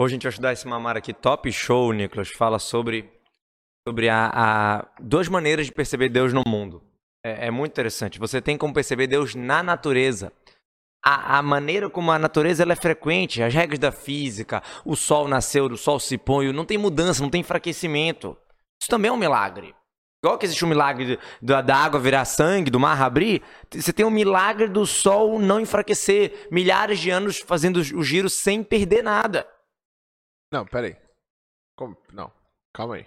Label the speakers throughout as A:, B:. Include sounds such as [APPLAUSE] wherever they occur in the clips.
A: Hoje a gente vai estudar esse mamar aqui, Top Show, Nicolas. Fala sobre, sobre a, a duas maneiras de perceber Deus no mundo. É, é muito interessante. Você tem como perceber Deus na natureza. A, a, maneira como a natureza é frequente, as regras da física, o sol nasceu, o sol se põe, não tem mudança, não tem enfraquecimento. Isso também é um milagre. Igual que existe um milagre da, da água virar sangue, do mar abrir, você tem um milagre do sol não enfraquecer. Milhares de anos fazendo o giro sem perder nada.
B: Não, peraí. Como? Não, calma aí.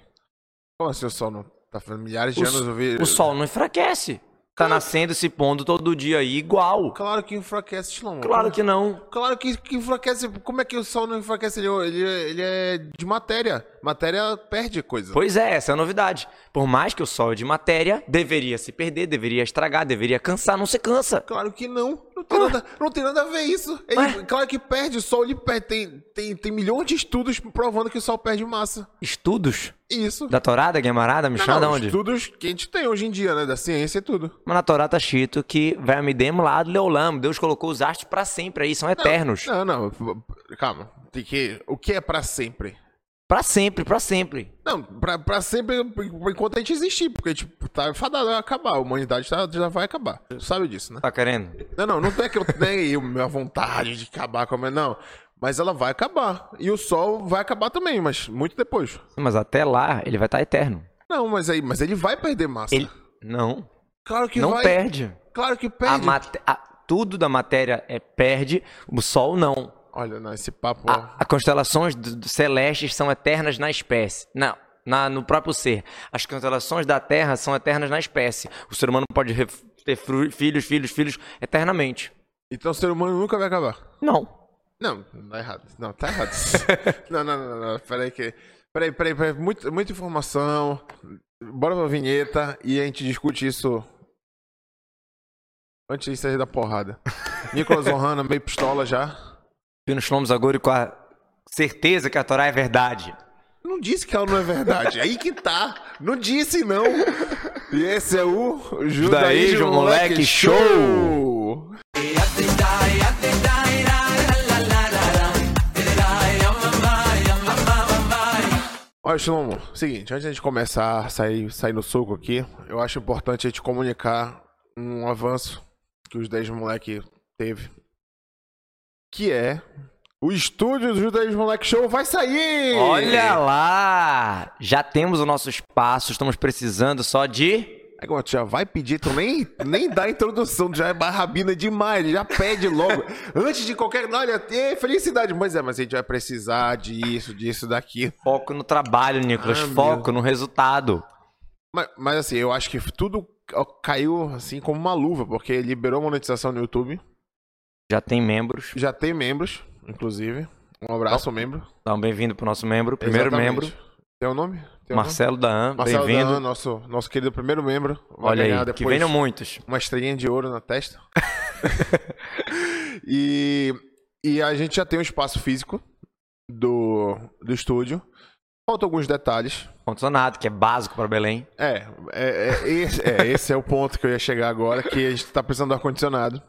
B: Como assim o sol não tá fazendo milhares de
A: o,
B: anos? Eu vi...
A: O sol não enfraquece. Tá nascendo, se pondo todo dia aí, igual.
B: Claro que enfraquece, Shlomo.
A: Claro que não.
B: Claro que, que enfraquece. Como é que o sol não enfraquece? Ele, ele, ele é de matéria. Matéria perde coisa.
A: Pois é, essa é a novidade. Por mais que o sol é de matéria, deveria se perder, deveria estragar, deveria cansar, não se cansa.
B: Claro que não. Não tem, nada, não tem nada a ver isso. Ele, claro que perde, o sol ele perde. Tem, tem, tem milhões de estudos provando que o sol perde massa.
A: Estudos?
B: Isso.
A: Da Torá, da Guemarada, me chama onde?
B: Estudos que a gente tem hoje em dia, né? Da ciência e tudo.
A: Mas na Torá tá escrito que vai me lado leolam. Deus colocou os astros para sempre aí, são eternos.
B: Não, não, não. calma. Tem que, o que é para sempre?
A: Pra sempre, pra sempre.
B: Não, pra, pra sempre, enquanto a gente existir, porque, tipo, tá fadado a acabar, a humanidade tá, já vai acabar. Tu sabe disso, né?
A: Tá querendo?
B: Não, não, não é que eu tenha a minha vontade de acabar com a não. Mas ela vai acabar. E o Sol vai acabar também, mas muito depois.
A: Mas até lá, ele vai estar tá eterno.
B: Não, mas aí, mas ele vai perder massa.
A: Ele... Não.
B: Claro que
A: não
B: vai.
A: Não perde.
B: Claro que perde.
A: A a... Tudo da matéria é perde, o Sol não.
B: Olha, não, esse papo.
A: As constelações do, do celestes são eternas na espécie. Não, na, no próprio ser. As constelações da Terra são eternas na espécie. O ser humano pode ter filhos, filhos, filhos eternamente.
B: Então o ser humano nunca vai acabar?
A: Não.
B: Não, tá errado. Não, tá errado. [LAUGHS] não, não, não, não. Peraí que. Peraí, peraí, peraí. Muito, muita informação. Bora pra vinheta e a gente discute isso antes de sair da porrada. [LAUGHS] Nicolas Ohana, meio pistola já.
A: Pino Shlomo Zaguri com a certeza que a Torá é verdade.
B: Não disse que ela não é verdade. Aí que tá. Não disse, não. E esse é o Judaísmo, Judaísmo Moleque Show. show. Olha, Shlomo, seguinte, antes de a gente começar a sair, sair no soco aqui, eu acho importante a gente comunicar um avanço que os 10 moleque teve que é o estúdio do Judaísmo Moleque Show vai sair!
A: Olha lá! Já temos o nosso espaço, estamos precisando só de.
B: Agora, tu já vai pedir, tu nem, nem dá introdução, tu já é barrabina demais, já pede logo. Antes de qualquer. Olha, tem felicidade, mas é, mas a gente vai precisar disso, disso, daqui.
A: Foco no trabalho, Nicolas, ah, foco meu. no resultado.
B: Mas, mas assim, eu acho que tudo caiu assim como uma luva, porque liberou monetização no YouTube.
A: Já tem membros.
B: Já tem membros, inclusive. Um abraço membro.
A: Então, bem-vindo pro nosso membro, primeiro Exatamente. membro.
B: Tem o nome? Tem
A: Marcelo Daan, bem-vindo.
B: Nosso, nosso querido primeiro membro.
A: Vai Olha aí, que venham muitos.
B: Uma estrelinha de ouro na testa. [LAUGHS] e, e a gente já tem um espaço físico do, do estúdio. Faltam alguns detalhes.
A: Condicionado, que é básico para Belém.
B: É, é, é, esse, é, esse é o ponto que eu ia chegar agora, que a gente está precisando do ar-condicionado.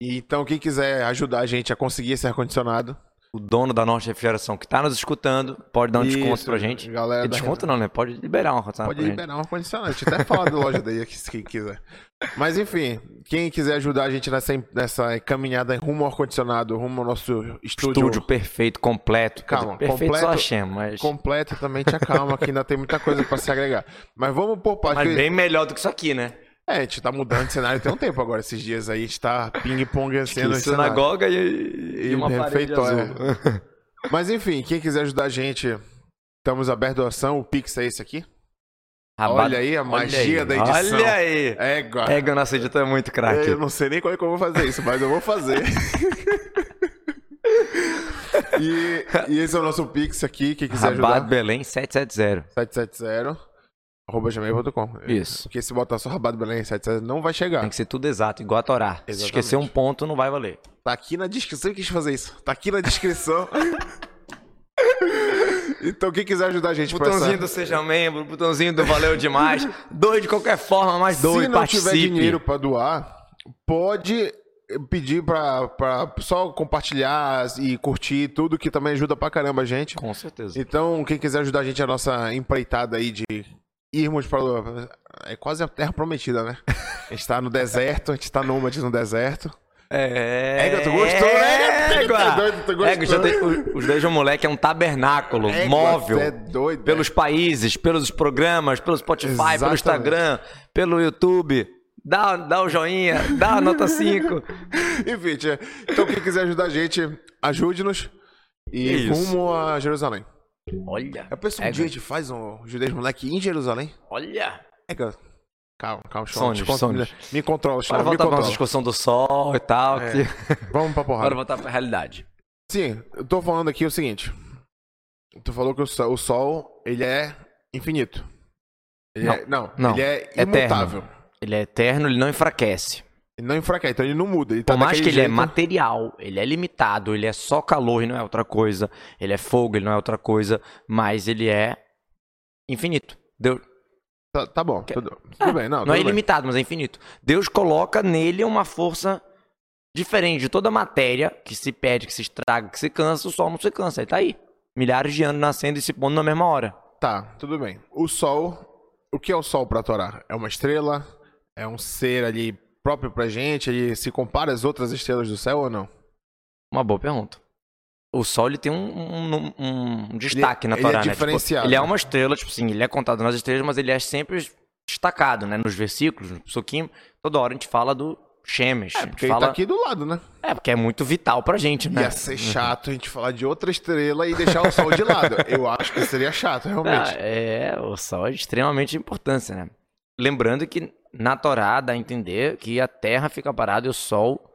B: Então, quem quiser ajudar a gente a conseguir esse ar-condicionado.
A: O dono da nossa refrigeração que está nos escutando pode dar um Isso, desconto pra gente. Galera e desconto não, né? Pode liberar um ar-condicionado.
B: Pode liberar um ar-condicionado. A gente até fala da loja daí, quem quiser. Mas enfim, quem quiser ajudar a gente nessa, nessa caminhada rumo ao ar-condicionado, rumo ao nosso estúdio.
A: Estúdio perfeito, completo.
B: Calma,
A: perfeito
B: completo,
A: só achamos, mas.
B: Completo também te acalma, que ainda tem muita coisa para se agregar. Mas vamos por parte.
A: Mas bem melhor do que isso aqui, né?
B: É, a gente tá mudando de cenário tem um tempo agora, esses dias aí. A gente tá ping-pong sendo
A: Sinagoga e, e uma refeitório. [LAUGHS]
B: Mas enfim, quem quiser ajudar a gente, estamos abertos a ação. O Pix é esse aqui. Rabado. Olha aí a magia aí. da edição.
A: Olha aí.
B: Égua.
A: Égua, nosso editor é muito craque.
B: Eu não sei nem como é que eu vou fazer isso, mas eu vou fazer. [LAUGHS] e, e, esse é o nosso Pix aqui, quem quiser Rabado ajudar.
A: Belém 770.
B: 770 arroba gmail.com.
A: Isso.
B: Porque se botar só rabado Belém, etc, não vai chegar.
A: Tem que ser tudo exato, igual a Torá. Se esquecer um ponto, não vai valer.
B: Tá aqui na descrição, eu quis fazer isso. Tá aqui na descrição. [LAUGHS] então, quem quiser ajudar a gente
A: Botãozinho essa... do Seja Membro, botãozinho do Valeu Demais. [LAUGHS] doe de qualquer forma, mas doe,
B: Se não participe. tiver dinheiro pra doar, pode pedir pra, pra só compartilhar e curtir tudo, que também ajuda pra caramba a gente.
A: Com certeza.
B: Então, quem quiser ajudar a gente, a nossa empreitada aí de irmos para. É quase a terra prometida, né? A gente tá no deserto, a gente tá nômade no deserto.
A: É.
B: Égua, tu gostou, né?
A: Égua.
B: Tu é doido, tu gostou.
A: Égua, já tem- os dois um moleque é um tabernáculo
B: Égua,
A: móvel.
B: é doido.
A: Pelos países, pelos programas, pelo Spotify, pelo
B: Exatamente.
A: Instagram, pelo YouTube. Dá, dá o joinha, dá a nota 5. [LAUGHS]
B: Enfim, tia, então quem quiser ajudar a gente, ajude-nos. E
A: Isso.
B: rumo a Jerusalém.
A: Olha.
B: Eu penso um
A: Égua.
B: dia a gente faz um judeus moleque em Jerusalém.
A: Olha.
B: Égua. Calma, calma,
A: Sonhos,
B: Sean,
A: sonhos.
B: Me controla, Sean, me
A: voltar pra nossa discussão do sol e tal.
B: É.
A: que- [LAUGHS]
B: Vamos pra porrada.
A: Bora voltar pra realidade.
B: Sim, eu tô falando aqui o seguinte. Tu falou que o sol, o sol, ele é infinito. Ele
A: Não,
B: é, não,
A: não.
B: ele é
A: Eterno.
B: imutável.
A: Ele é eterno, ele não enfraquece.
B: Ele não enfraquece, então ele não muda. Ele tá
A: Por mais que ele é material, ele é limitado, ele é só calor e não é outra coisa, ele é fogo, ele não é outra coisa, mas ele é infinito. Deus,
B: Tá, tá bom, tudo, tudo bem. Não,
A: não é
B: tudo bem.
A: ilimitado, mas é infinito. Deus coloca nele uma força diferente de toda matéria que se perde, que se estraga, que se cansa, o sol não se cansa. Ele tá aí. Milhares de anos nascendo e se pondo na mesma hora.
B: Tá, tudo bem. O sol, o que é o sol pra Torá? É uma estrela? É um ser ali próprio pra gente? Ele se compara às outras estrelas do céu ou não?
A: Uma boa pergunta. O Sol ele tem um, um- um destaque na
B: ele é
A: Torá, né?
B: diferenciado.
A: Tipo, ele é uma estrela, tipo assim, ele é contado nas estrelas, mas ele é sempre destacado, né? Nos versículos, no Psukim, toda hora a gente fala do Shemesh.
B: É,
A: a gente
B: porque ele
A: fala...
B: tá aqui do lado, né?
A: É, porque é muito vital pra gente, né?
B: Ia ser chato a gente falar de outra estrela e deixar o sol de lado. [LAUGHS] Eu acho que seria chato, realmente.
A: Ah, é, o Sol é de extremamente importância, né? Lembrando que na Torá dá a entender que a Terra fica parada e o Sol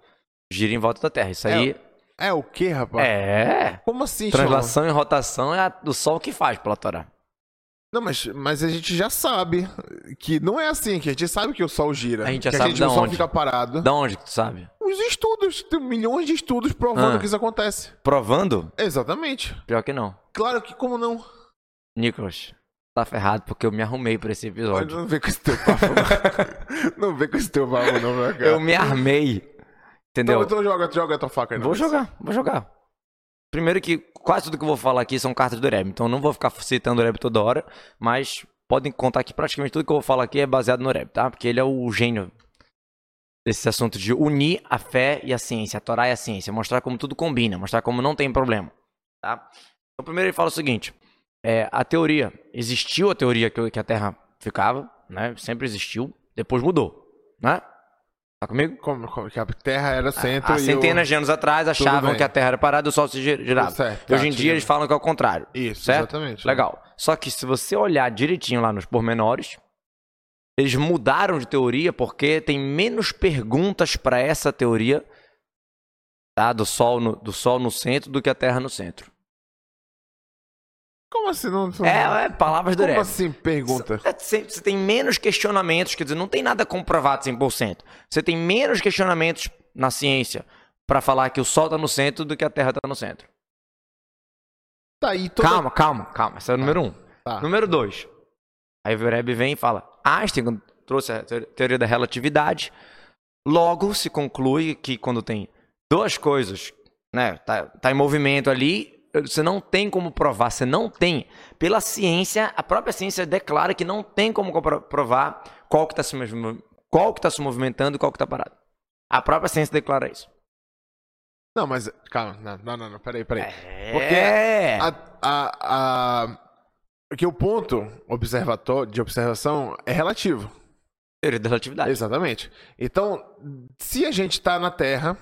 A: gira em volta da Terra. Isso aí
B: É o que, rapaz?
A: é...
B: Como assim?
A: Translação e rotação é a do Sol que faz pela Torá.
B: Não, mas, mas a gente já sabe que não é assim, que a gente sabe que o sol gira.
A: A gente já
B: que
A: sabe
B: a gente,
A: da
B: o sol
A: onde.
B: fica parado.
A: Da onde que tu sabe?
B: Os estudos, tem milhões de estudos provando
A: Ah.
B: que isso acontece.
A: Provando?
B: Exatamente.
A: Pior que não.
B: Claro que como não?
A: Nicolas, tá ferrado porque eu me arrumei pra esse episódio.
B: Não vem com esse teu papo. não. [LAUGHS] não vem com esse teu papo, não, meu cara.
A: Eu me armei. Entendeu?
B: Então, então joga, joga a tua faca aí.
A: Vou
B: não.
A: jogar, vou jogar. Primeiro que quase tudo que eu vou falar aqui são cartas do Reb, então eu não vou ficar citando o Reb toda hora, mas podem contar que praticamente tudo que eu vou falar aqui é baseado no Reb, tá? Porque ele é o gênio desse assunto de unir a fé e a ciência, a Torá e a ciência, mostrar como tudo combina, mostrar como não tem problema, tá? Então primeiro ele fala o seguinte, é, a teoria, existiu a teoria que, que a Terra ficava, né? Sempre existiu, depois mudou, né? Tá comigo?
B: Como, como que a Terra era centro
A: Há
B: e
A: centenas de anos atrás achavam que a Terra era parada e o Sol se gir- girava.
B: Certo,
A: Hoje em dia eles falam que é o contrário.
B: Isso,
A: certo?
B: exatamente.
A: Legal. Só que se você olhar direitinho lá nos pormenores, eles mudaram de teoria porque tem menos perguntas para essa teoria tá? do, sol no, do Sol no centro do que a Terra no centro.
B: Como assim? Não, não-
A: É, é palavras do
B: Como
A: Rebbe.
B: assim, pergunta?
A: É, Você você tem menos questionamentos, quer dizer, não tem nada comprovado 100%. Você tem menos questionamentos na ciência para falar que o Sol está no centro do que a Terra está no centro.
B: Tá aí toda...
A: Calma, calma, calma. Esse é o número um.
B: Tá.
A: Número dois. Aí o Rebbe vem e fala: Einstein trouxe a teor- teoria da relatividade. Logo se conclui que quando tem duas coisas, né, tá, tá em movimento ali, você não tem como provar, você não tem. Pela ciência, a própria ciência declara que não tem como provar qual que está se, qual que tá se movimentando e qual que está parado. A própria ciência declara isso.
B: Não, mas... Calma, não, não, não, não peraí, peraí. Porque
A: É.
B: a, a, a... Porque o ponto observatório, de observação é relativo.
A: Teoria da relatividade.
B: Exatamente. Então, se a gente tá na Terra,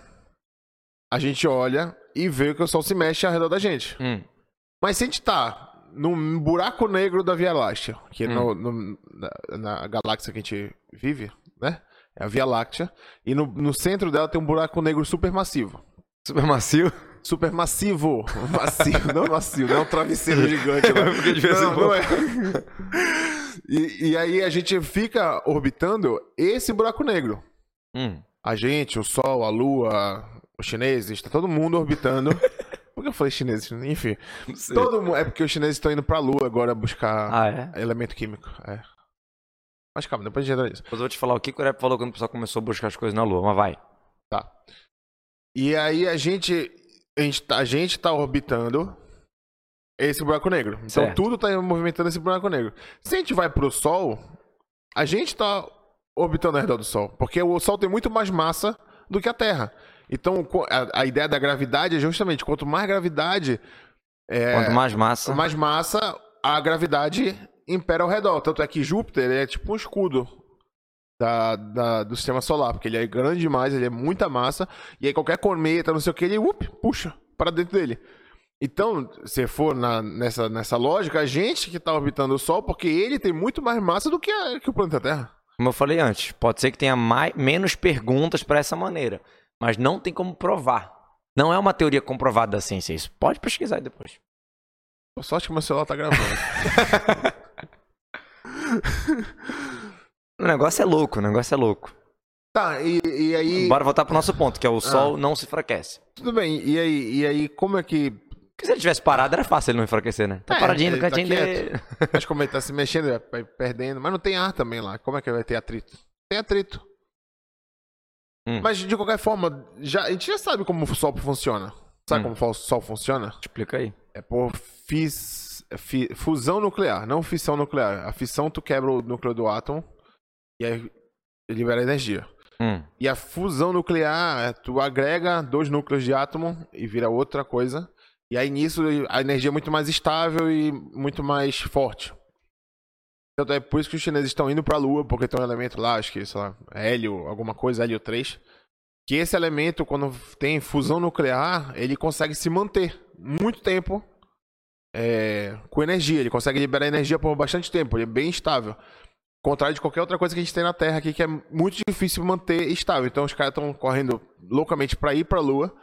B: a gente olha e vê que o Sol se mexe ao redor da gente.
A: Hum.
B: Mas se a gente tá num buraco negro da Via Láctea, que é no-
A: Hum.
B: no- na, na galáxia que a gente vive, né? É a Via Láctea. E no, no centro dela tem um buraco negro supermassivo.
A: Super macio.
B: Supermassivo. Macio, [LAUGHS] não macio, não é um travesseiro gigante lá. [LAUGHS]
A: Porque de vez em quando-
B: é. [LAUGHS] E, e aí a gente fica orbitando esse buraco negro.
A: Hum.
B: A gente, o Sol, a Lua, os chineses, tá todo mundo orbitando. [LAUGHS] Por que eu falei chineses? Enfim. Todo mundo. É porque os chineses estão indo pra Lua agora buscar
A: Ah, é?
B: elemento químico. É. Mas calma, depois a gente entra nisso.
A: Depois eu vou te falar o que o Rep falou quando o pessoal começou a buscar as coisas na Lua, mas vai.
B: Tá. E aí a gente, a gente, tá- a gente tá orbitando esse buraco negro. Então
A: Certo.
B: tudo tá movimentando esse buraco negro. Se a gente vai pro Sol, a gente tá orbitando ao redor do Sol. Porque o Sol tem muito mais massa do que a Terra. Então a, a ideia da gravidade é justamente quanto mais gravidade, é,
A: Quanto mais massa.
B: mais massa, a gravidade impera ao redor. Tanto é que Júpiter é tipo um escudo da, da- do sistema solar, porque ele é grande demais, ele é muita massa, e aí qualquer cometa, não sei o que, ele up, puxa para dentro dele. Então, se for na- nessa, nessa lógica, a gente que tá orbitando o Sol, porque ele tem muito mais massa do que, a- que o planeta Terra.
A: Como eu falei antes, pode ser que tenha mais, menos perguntas para essa maneira, mas não tem como provar. Não é uma teoria comprovada da ciência isso. Pode pesquisar aí depois.
B: Por sorte que meu celular tá gravando. [LAUGHS]
A: O negócio é louco, o negócio é louco.
B: tá, e, e aí.
A: Bora voltar pro nosso ponto, que é o Sol não se enfraquece.
B: Tudo bem, e aí, e aí, como é que.
A: Porque se ele tivesse parado, era fácil ele não enfraquecer, né? Tá
B: É,
A: paradinho
B: ele tá
A: dele.
B: Mas como ele tá se mexendo, vai perdendo. Mas não tem ar também lá. Como é que vai ter atrito? Tem atrito.
A: Hum.
B: Mas de qualquer forma, já, a gente já sabe como o Sol funciona. Sabe
A: Hum.
B: como o Sol funciona?
A: Explica aí.
B: É por fis, fi- fusão nuclear, não fissão nuclear. A fissão tu quebra o núcleo do átomo e aí libera energia.
A: Hum.
B: E a fusão nuclear, é tu agrega dois núcleos de átomo e vira outra coisa. E aí nisso a energia é muito mais estável e muito mais forte. Então é por isso que os chineses estão indo para a Lua, porque tem um elemento lá, acho que, sei lá, hélio, alguma coisa, hélio 3. Que esse elemento, quando tem fusão nuclear, ele consegue se manter muito tempo é, com energia. Ele consegue liberar energia por bastante tempo, ele é bem estável. Contrário de qualquer outra coisa que a gente tem na Terra aqui, que é muito difícil manter estável. Então os caras estão correndo loucamente para ir para a Lua,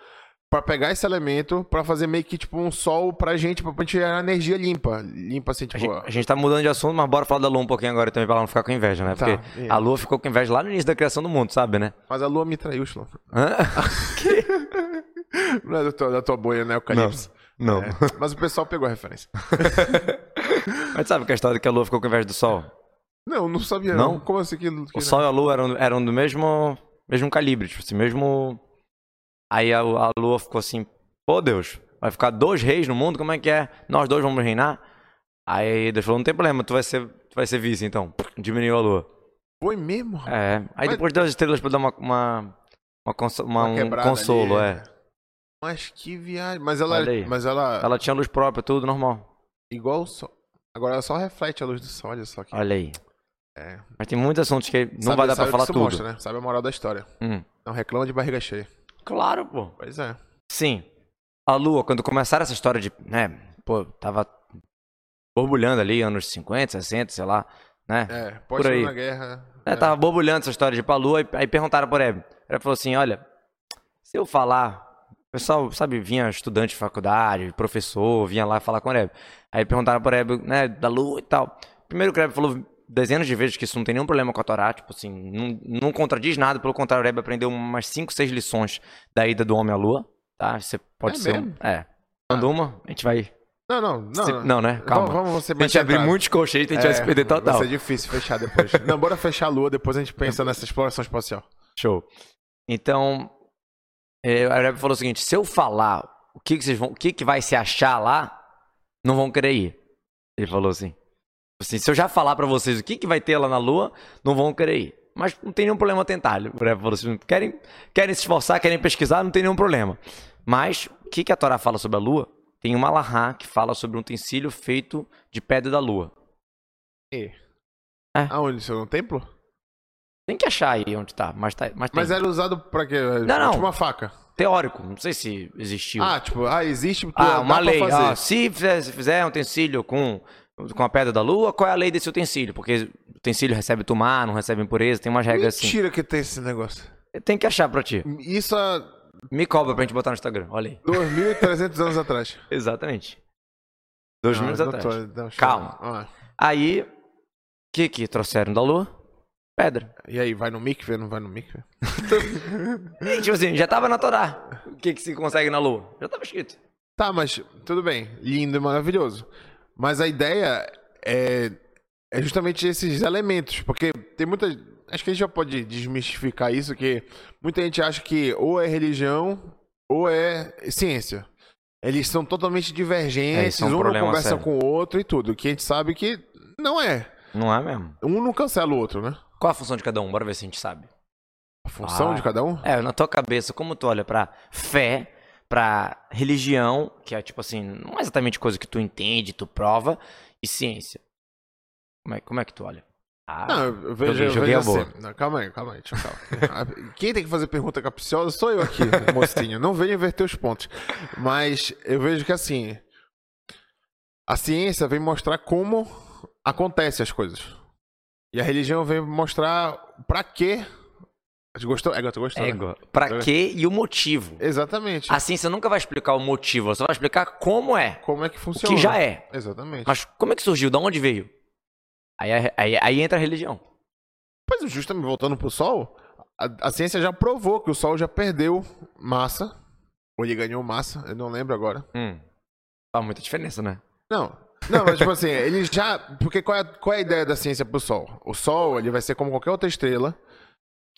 B: para pegar esse elemento, para fazer meio que tipo um sol pra gente, pra gente gerar energia limpa. Limpa assim,
A: A
B: tipo.
A: gente, a gente tá mudando de assunto, mas bora falar da Lua um pouquinho agora também, pra ela não ficar com inveja, né?
B: Tá,
A: Porque
B: é.
A: a Lua ficou com inveja lá no início da criação do mundo, sabe, né?
B: Mas a Lua me traiu, Shlomo.
A: Hã? [LAUGHS]
B: Não é da tua, da tua boia, né? O Calypso.
A: Não.
B: É, mas o pessoal pegou a referência. [LAUGHS]
A: Mas sabe que a história de que a Lua ficou com inveja do Sol?
B: Não, não sabia.
A: Não?
B: Não? Como assim que. que
A: O Sol e a Lua eram, eram do mesmo, mesmo calibre, tipo assim, mesmo. Aí a, a Lua ficou assim, pô Deus, vai ficar dois reis no mundo, como é que é? Nós dois vamos reinar? Aí Deus falou, não tem problema, tu vai ser, tu vai ser vice então. Diminuiu a Lua.
B: Foi mesmo?
A: É. Aí
B: Mas-
A: depois deu as estrelas pra dar uma. uma, uma, conso- uma-
B: Uma
A: um consolo,
B: ali,
A: é.
B: Mas que viagem. Mas ela. Mas ela.
A: Ela tinha luz própria, tudo normal.
B: Igual o sol. Agora ela só reflete a luz do sol, olha só que.
A: Olha aí.
B: É.
A: Mas tem muitos assuntos que não
B: Sabe-
A: vai dar pra falar tudo.
B: Mostra, né? Sabe a moral da história.
A: Hum.
B: Não reclama de barriga cheia.
A: Claro, pô.
B: Pois é.
A: Sim. A Lua, quando começaram essa história de, né, pô, tava borbulhando ali, anos 50, 60, sei lá, né?
B: É,
A: Por
B: pós
A: aí.
B: na guerra.
A: É, Tava borbulhando essa história de ir pra Lua, e, aí perguntaram por Hebe. Ela falou assim, olha, se eu falar, o pessoal, sabe, vinha estudante de faculdade, professor, vinha lá falar com o Hebe. Aí perguntaram por Hebe, né, da Lua e tal. Primeiro que o Hebe falou dezenas de vezes que isso não tem nenhum problema com a Torá, tipo assim, não, não contradiz nada, pelo contrário, o Hebe aprendeu umas 5, 6 lições da ida do homem à Lua, tá? Você pode
B: É
A: ser um...
B: mesmo?
A: É. Manda uma, a gente vai...
B: Não, não, não.
A: se- não, né? Calma.
B: Vamos, vamos ser
A: Se a gente abrir muitos colchetes, a gente vai se perder total.
B: Vai ser difícil fechar depois. [LAUGHS] não, bora fechar a lua, depois a gente pensa nessa exploração espacial.
A: Show. Então, é, a Rebbe falou o seguinte: se eu falar o que, que vocês vão, o que, que vai se achar lá, não vão querer ir. Ele falou assim. Assim se eu já falar pra vocês o que, que vai ter lá na Lua, não vão querer ir. Mas não tem nenhum problema tentar. Assim: querem, querem se esforçar, querem pesquisar, não tem nenhum problema. Mas o que, que a Torá fala sobre a Lua? Tem uma Lahá que fala sobre um utensílio feito de pedra da Lua.
B: E?
A: É.
B: Aonde? Isso é no templo?
A: Tem que achar aí onde tá, mas, tá, mas.
B: Mas era usado pra quê?
A: Não, não.
B: Tipo uma faca.
A: teórico. Não sei se existiu.
B: Ah, tipo, ah, existe.
A: Ah, uma lei. Ah, se fizer, se fizer um utensílio com, com a pedra da lua, qual é a lei desse utensílio? Porque o utensílio recebe tumar, não recebe impureza, tem umas regras assim.
B: Mentira que tem esse negócio.
A: Tem que achar pra ti.
B: Isso há
A: Me cobra pra gente botar no Instagram. Olha aí.
B: 2.300 anos atrás. [LAUGHS]
A: Exatamente. Dois
B: Não,
A: minutos
B: não
A: atrás.
B: tô- não,
A: Calma.
B: Ah,
A: Aí, o que que trouxeram da lua? Pedra.
B: E aí, vai no mikve, não vai no mikve?
A: E, [LAUGHS] tipo assim, já tava na Torá. O que que se consegue na lua? Já tava escrito.
B: Tá, mas tudo bem. Lindo e maravilhoso. Mas a ideia é, é justamente esses elementos. Porque tem muita. acho que a gente já pode desmistificar isso, que muita gente acha que ou é religião ou é ciência. Eles são totalmente
A: É,
B: divergentes,
A: isso é um
B: um não conversa
A: sério.
B: com o outro e tudo. Que a gente sabe que não é.
A: Não é mesmo?
B: Um não cancela o outro, né?
A: Qual a função de cada um? Bora ver se a gente sabe.
B: A função
A: Ah.
B: de cada um.
A: É, na tua cabeça, como tu olha pra fé, pra religião, que é tipo assim, não é exatamente coisa que tu entende, tu prova, e ciência. Como é, como é que tu olha? Ah,
B: Não, eu vejo,
A: joguei-
B: eu
A: joguei
B: vejo
A: a
B: assim. Não, calma aí, calma aí, deixa eu calma. Quem tem que fazer pergunta capciosa sou eu aqui, [LAUGHS] mocinho. Não venho inverter os pontos. Mas eu vejo que assim. A ciência vem mostrar como acontecem as coisas. E a religião vem mostrar pra quê. Gostou? Égua, tu gostou? né?
A: égua. Pra quê e o motivo.
B: Exatamente.
A: A ciência nunca vai explicar o motivo, só vai explicar como é.
B: Como é que
A: O
B: funciona.
A: que já é.
B: Exatamente.
A: Mas como é que surgiu? Da onde veio? Aí, aí, aí entra a religião.
B: Mas justamente voltando pro Sol, a, a ciência já provou que o Sol já perdeu massa. Ou ele ganhou massa, eu não lembro agora.
A: Hum. Faz muita diferença, né?
B: Não. Não, mas tipo assim, ele já. Porque qual é, qual é a ideia da ciência pro Sol? O Sol, ele vai ser como qualquer outra estrela,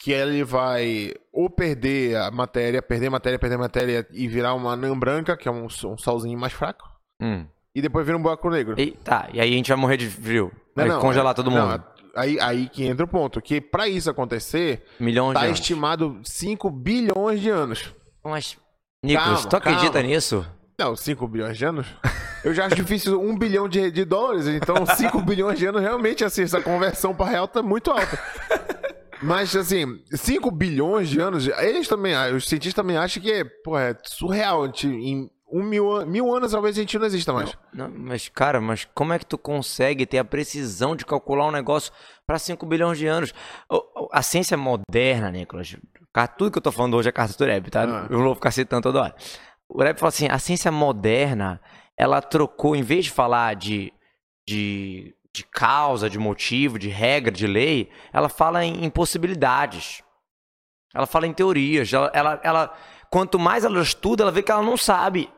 B: que ele vai ou perder a matéria, perder matéria, perder matéria e virar uma anã branca, que é um, um solzinho mais fraco,
A: Hum.
B: e depois vira um buraco negro.
A: E, tá, e aí a gente vai morrer de frio.
B: Não,
A: Vai
B: não,
A: congelar
B: é-
A: todo
B: não,
A: mundo.
B: aí, aí que entra o ponto, que pra isso acontecer,
A: Milhões
B: tá
A: de anos.
B: estimado 5 bilhões de anos.
A: Mas, Nicolas, tu acredita
B: calma.
A: nisso?
B: Não, 5 bilhões de anos? Eu já acho difícil 1 bilhão de, de dólares, então 5 [LAUGHS] bilhões de anos realmente, assim, essa conversão para real tá muito alta. Mas, assim, 5 bilhões de anos, eles também, os cientistas também acham que pô, é surreal. Em um mil, mil anos talvez a gente não exista mais.
A: Não, mas, cara, mas como é que tu consegue ter a precisão de calcular um negócio para 5 bilhões de anos? A ciência moderna, Nicolas, tudo que eu tô falando hoje é carta do Reb, tá?
B: Ah.
A: Eu não vou ficar citando toda hora. O Reb fala assim, a ciência moderna, ela trocou, em vez de falar de, de, de causa, de motivo, de regra, de lei, ela fala em, em possibilidades. Ela fala em teorias. Ela, ela, ela- quanto mais ela estuda, ela vê que ela não sabe.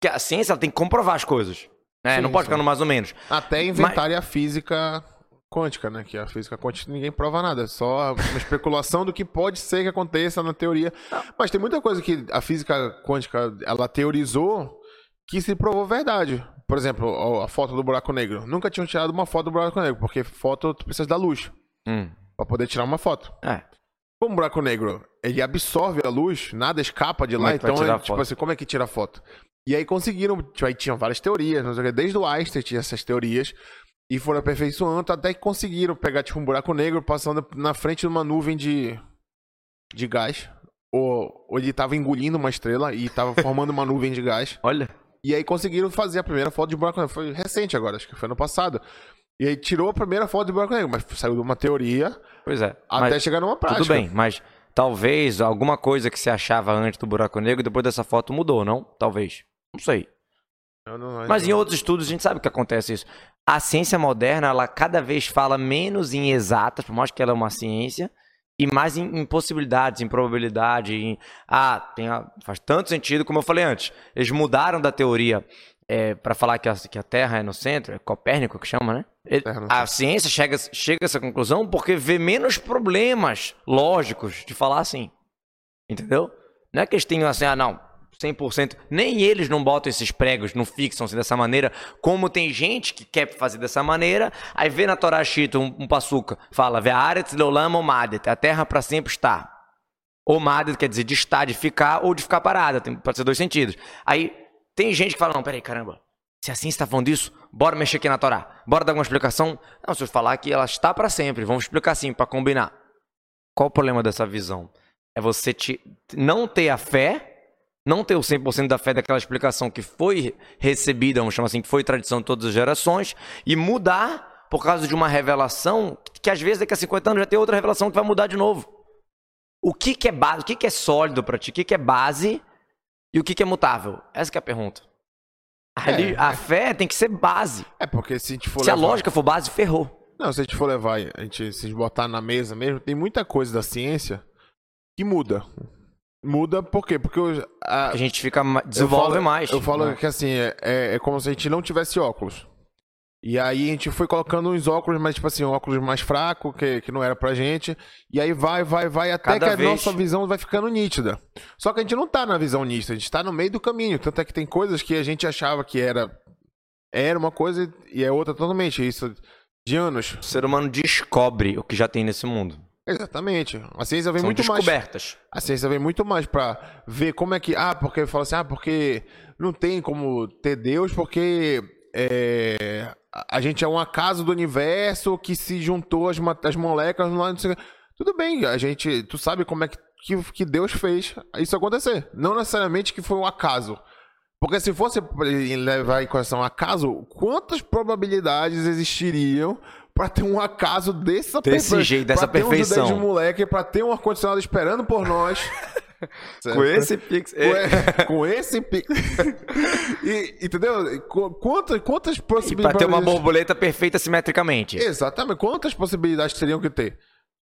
A: Que a ciência ela tem que comprovar as coisas. Né?
B: Sim,
A: não pode
B: sim.
A: ficar no mais ou menos.
B: Até inventarem a física quântica, né? Que a física quântica ninguém prova nada. É só uma especulação do que pode ser que aconteça na teoria. Mas tem muita coisa que a física quântica ela teorizou que se provou verdade. Por exemplo, a- foto do buraco negro. Nunca tinham tirado uma foto do buraco negro, porque foto tu precisa da luz
A: Hum.
B: pra poder tirar uma foto.
A: É.
B: Como o buraco negro, ele absorve a luz, nada escapa de
A: Como
B: lá,
A: é
B: então,
A: tirar
B: é, tipo assim, como é que tira a foto? E aí conseguiram, tipo, aí tinham várias teorias, desde o Einstein tinha essas teorias, e foram aperfeiçoando até que conseguiram pegar, tipo, um buraco negro passando na frente de uma nuvem de, de gás, ou, ou ele tava engolindo uma estrela e tava formando uma nuvem de gás,
A: Olha.
B: E aí conseguiram fazer a primeira foto de buraco negro, foi recente agora, acho que foi ano passado. E aí tirou a primeira foto de buraco negro, mas saiu de uma teoria
A: Pois é.
B: até chegar numa prática.
A: tudo bem, mas talvez alguma coisa que se achava antes do buraco negro, depois dessa foto mudou, não? Talvez. Não sei.
B: Não-
A: Mas em outros estudos a gente sabe que acontece isso. A ciência moderna, ela cada vez fala menos em exatas, por mais que ela é uma ciência, e mais em, em possibilidades, em probabilidade, em... Ah, tem a- faz tanto sentido, como eu falei antes. Eles mudaram da teoria para falar que a, que a Terra é no centro, é Copérnico que chama, né? Ele- a ciência chega, chega a essa conclusão porque vê menos problemas lógicos de falar assim. Entendeu? Não é que eles tenham assim, ah, não, 100%. Nem eles não botam esses pregos, não fixam-se dessa maneira. Como tem gente que quer fazer dessa maneira, aí vê na Torá Shita um, um fala, vê Aretz Leolam Omadet, a terra para sempre está. Omadet quer dizer de estar, de ficar ou de ficar parada, tem, pode ser dois sentidos. Aí tem gente que fala, não, peraí, caramba, se assim está falando disso, bora mexer aqui na Torá, bora dar alguma explicação? Não, se eu falar que ela está para sempre, vamos explicar assim, para combinar. Qual o problema dessa visão? É você te, não ter a fé, não ter o 100% da fé daquela explicação que foi recebida, vamos chamar assim, que foi tradição de todas as gerações, e mudar por causa de uma revelação que às vezes daqui a 50 anos já tem outra revelação que vai mudar de novo. O que, que é base, o que, que é sólido para ti, o que, que é base e o que, que é mutável? Essa que é a pergunta. Ali,
B: É.
A: a fé tem que ser base.
B: É, porque se a gente for
A: Se a
B: levar...
A: lógica for base, ferrou.
B: Não, se a gente for levar, a gente, se a gente botar na mesa mesmo, tem muita coisa da ciência que muda. Muda por quê? Porque eu- a-
A: A gente fica ma-
B: eu
A: desenvolve
B: falo-
A: mais.
B: Eu falo
A: né?
B: que assim, é, é- é como se a gente não tivesse óculos. E aí a gente foi colocando uns óculos, mas tipo assim, um óculos mais fraco, que, que não era pra gente. E aí vai, vai, vai, até
A: Cada
B: que a
A: vez.
B: nossa visão vai ficando nítida. Só que a gente não tá na visão nítida, a gente tá no meio do caminho. Tanto é que tem coisas que a gente achava que era, era uma coisa e é outra totalmente. Isso de anos.
A: O ser humano descobre o que já tem nesse mundo.
B: Exatamente. A ciência vem
A: São
B: muito mais.
A: descobertas.
B: A ciência vem muito mais pra ver como é que. Ah, porque fala assim, ah, porque não tem como ter Deus, porque é, a- gente é um acaso do universo que se juntou as, as moléculas lá. Tudo bem, a gente. Tu sabe como é que, que, que Deus fez isso acontecer. Não necessariamente que foi um acaso. Porque se fosse levar em consideração acaso, quantas probabilidades existiriam pra ter um acaso dessa
A: Desse
B: perfe-
A: jeito, dessa
B: pra ter um
A: perfeição.
B: de moleque, pra ter um ar-condicionado esperando por nós. [LAUGHS]
A: Com esse pix.
B: Com, [LAUGHS] esse pi- e, entendeu? Qu- Quantas, quantas
A: E pra
B: possibilidades.
A: ter uma borboleta perfeita simetricamente.
B: Exatamente. Quantas possibilidades teriam que ter?